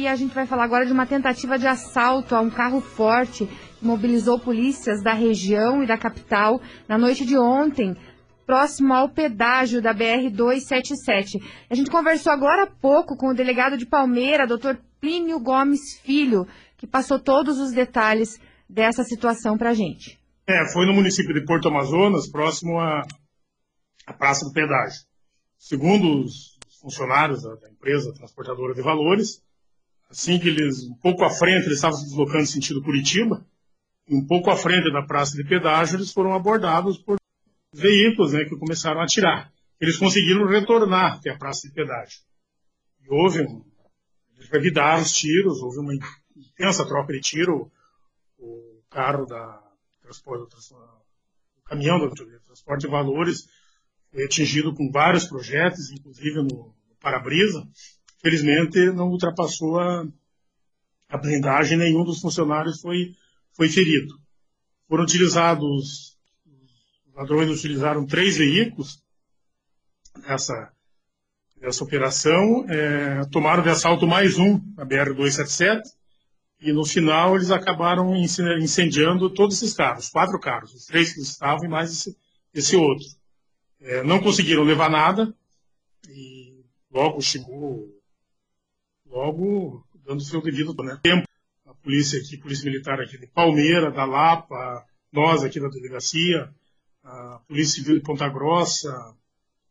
e a gente vai falar agora de uma tentativa de assalto a um carro forte que mobilizou polícias da região e da capital na noite de ontem, próximo ao pedágio da BR-277. A gente conversou agora há pouco com o delegado de Palmeira, doutor Plínio Gomes Filho, que passou todos os detalhes dessa situação para a gente. É, foi no município de Porto Amazonas, próximo à, à Praça do Pedágio. Segundo os funcionários da, da empresa transportadora de valores, assim que eles, um pouco à frente, eles estavam se deslocando sentido Curitiba, e um pouco à frente da praça de pedágio, eles foram abordados por veículos né, que começaram a atirar. Eles conseguiram retornar até a praça de pedágio. E houve um, eles revidaram os tiros, houve uma intensa troca de tiro. O carro da transporte, o caminhão do transporte de valores foi atingido com vários projetos, inclusive no, no para-brisa. Felizmente, não ultrapassou a, a blindagem, nenhum dos funcionários foi, foi ferido. Foram utilizados, os ladrões utilizaram três veículos nessa, nessa operação, é, tomaram de assalto mais um, a BR-277, e no final eles acabaram incendiando todos esses carros, quatro carros, os três que estavam e mais esse, esse outro. É, não conseguiram levar nada e logo chegou, logo dando seu devido né, tempo. A polícia aqui, a polícia militar aqui de Palmeira, da Lapa, nós aqui da delegacia, a polícia civil de Ponta Grossa,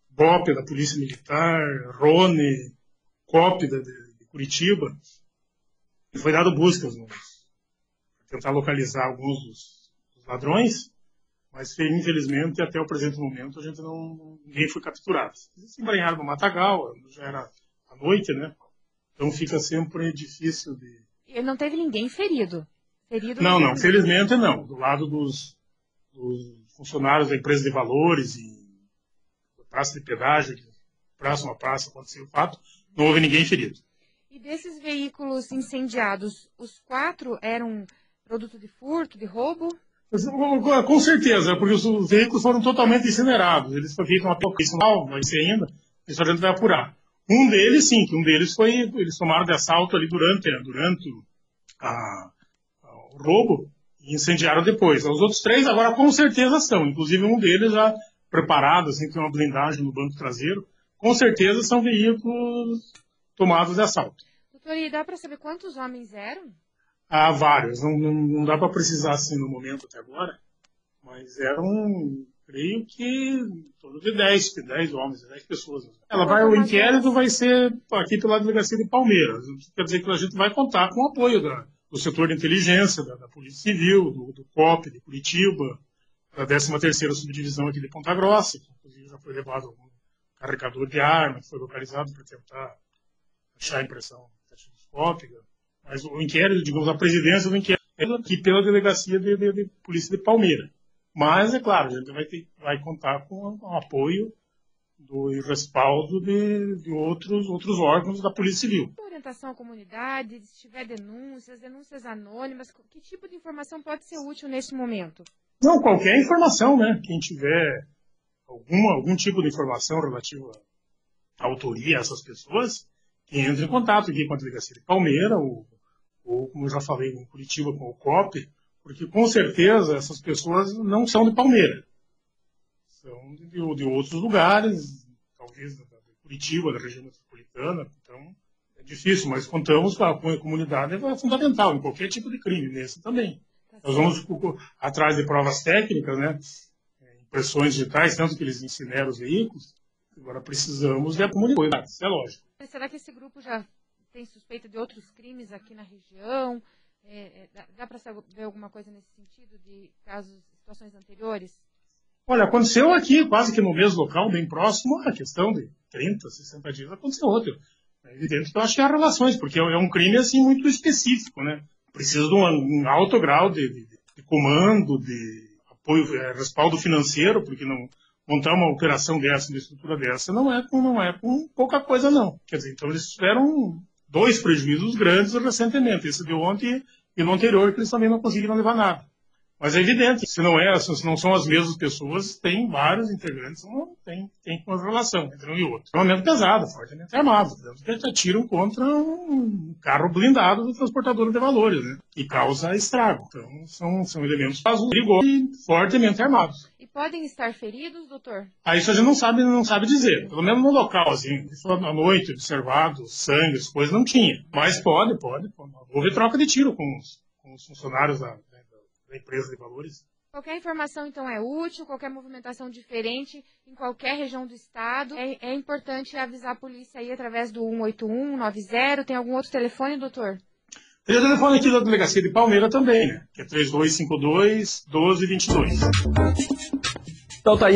BOP da polícia militar, Rone, COP de, de Curitiba, e foi dado buscas para tentar localizar alguns dos, dos ladrões mas, infelizmente, até o presente momento, a gente não. ninguém foi capturado. Eles se embranharam no matagal, já era à noite, né? Então fica sempre difícil de. E não teve ninguém ferido? ferido não, não, felizmente não. Do lado dos, dos, funcionários da empresa de valores e da praça de pedágio, que próximo à praça aconteceu o fato, não houve ninguém ferido. E desses veículos incendiados, os quatro eram produto de furto, de roubo? Com certeza, porque os veículos foram totalmente incinerados. Eles foram feitos uma não vai ser ainda, isso a gente vai apurar. Um deles, sim, que um deles foi, eles tomaram de assalto ali durante, durante a, a, o roubo e incendiaram depois. Os outros três agora com certeza são, inclusive um deles já preparado, assim, tem uma blindagem no banco traseiro, com certeza são veículos tomados de assalto. Doutor, e dá para saber quantos homens eram? Há vários, não, não, não dá para precisar assim no momento até agora, mas eram, creio que, em torno de 10, 10 homens, 10 pessoas. Ela vai, o inquérito vai ser aqui pela delegacia de Palmeiras. Quer dizer que a gente vai contar com o apoio da, do setor de inteligência, da, da Polícia Civil, do, do COP de Curitiba, da 13ª Subdivisão aqui de Ponta Grossa, que inclusive já foi levado algum carregador de arma, que foi localizado para tentar achar a impressão testiscópica. Mas o inquérito, digamos, a presidência do inquérito é aqui pela delegacia de, de, de polícia de Palmeira. Mas, é claro, a gente vai, ter, vai contar com o apoio do e respaldo de, de, outros, outros órgãos da Polícia Civil. Orientação à comunidade, se tiver denúncias, denúncias anônimas, que tipo de informação pode ser útil nesse momento? Não, qualquer informação, né? Quem tiver alguma, algum tipo de informação relativa à autoria dessas pessoas, que entre em contato aqui com a delegacia de Palmeira, ou ou como eu já falei em Curitiba com o COP, porque com certeza essas pessoas não são de Palmeira. São de, de outros lugares, talvez de Curitiba, da região metropolitana. Então, é difícil, mas contamos com a, com a comunidade, é fundamental em qualquer tipo de crime, nesse também. Tá Nós vamos atrás de provas técnicas, né? impressões digitais, tanto que eles incineram os veículos. Agora precisamos da comunidade, isso é lógico. Será que esse grupo já tem suspeita de outros crimes aqui na região? É, é, dá, dá para saber alguma coisa nesse sentido de casos, situações anteriores? Olha, aconteceu aqui, quase que no mesmo local, bem próximo, a questão de 30, 60 dias, aconteceu outro. É evidente que eu acho que há relações, porque é um crime assim muito específico, né? Precisa de um, um alto grau de, de, de, comando, de apoio, é, respaldo financeiro, porque não montar uma operação dessa, uma estrutura dessa, não é com, não é com pouca coisa, não. Quer dizer, então eles tiveram dois prejuízos grandes recentemente. Esse de ontem e no anterior, que eles também não conseguiram levar nada. Mas é evidente, se não é, se não são as mesmas pessoas, tem vários integrantes, não tem, tem uma relação entre um e outro. É um momento pesado, fortemente armado. Atiram contra um carro blindado do transportador de valores, né? E causa estrago. Então, são, são elementos perigosos e fortemente armados. Podem estar feridos, doutor? Ah, isso a gente não sabe, não sabe dizer. Pelo menos no local, assim, à noite, observado, sangue, as coisas não tinha. Mas pode, pode, pode. Houve troca de tiro com os, com os funcionários da, da empresa de valores. Qualquer informação, então, é útil, qualquer movimentação diferente em qualquer região do estado. É, é importante avisar a polícia aí através do 181, 90. Tem algum outro telefone, doutor? Tem o telefone aqui da delegacia de Palmeira também, né? Que é 3252 1222. Então tá aí.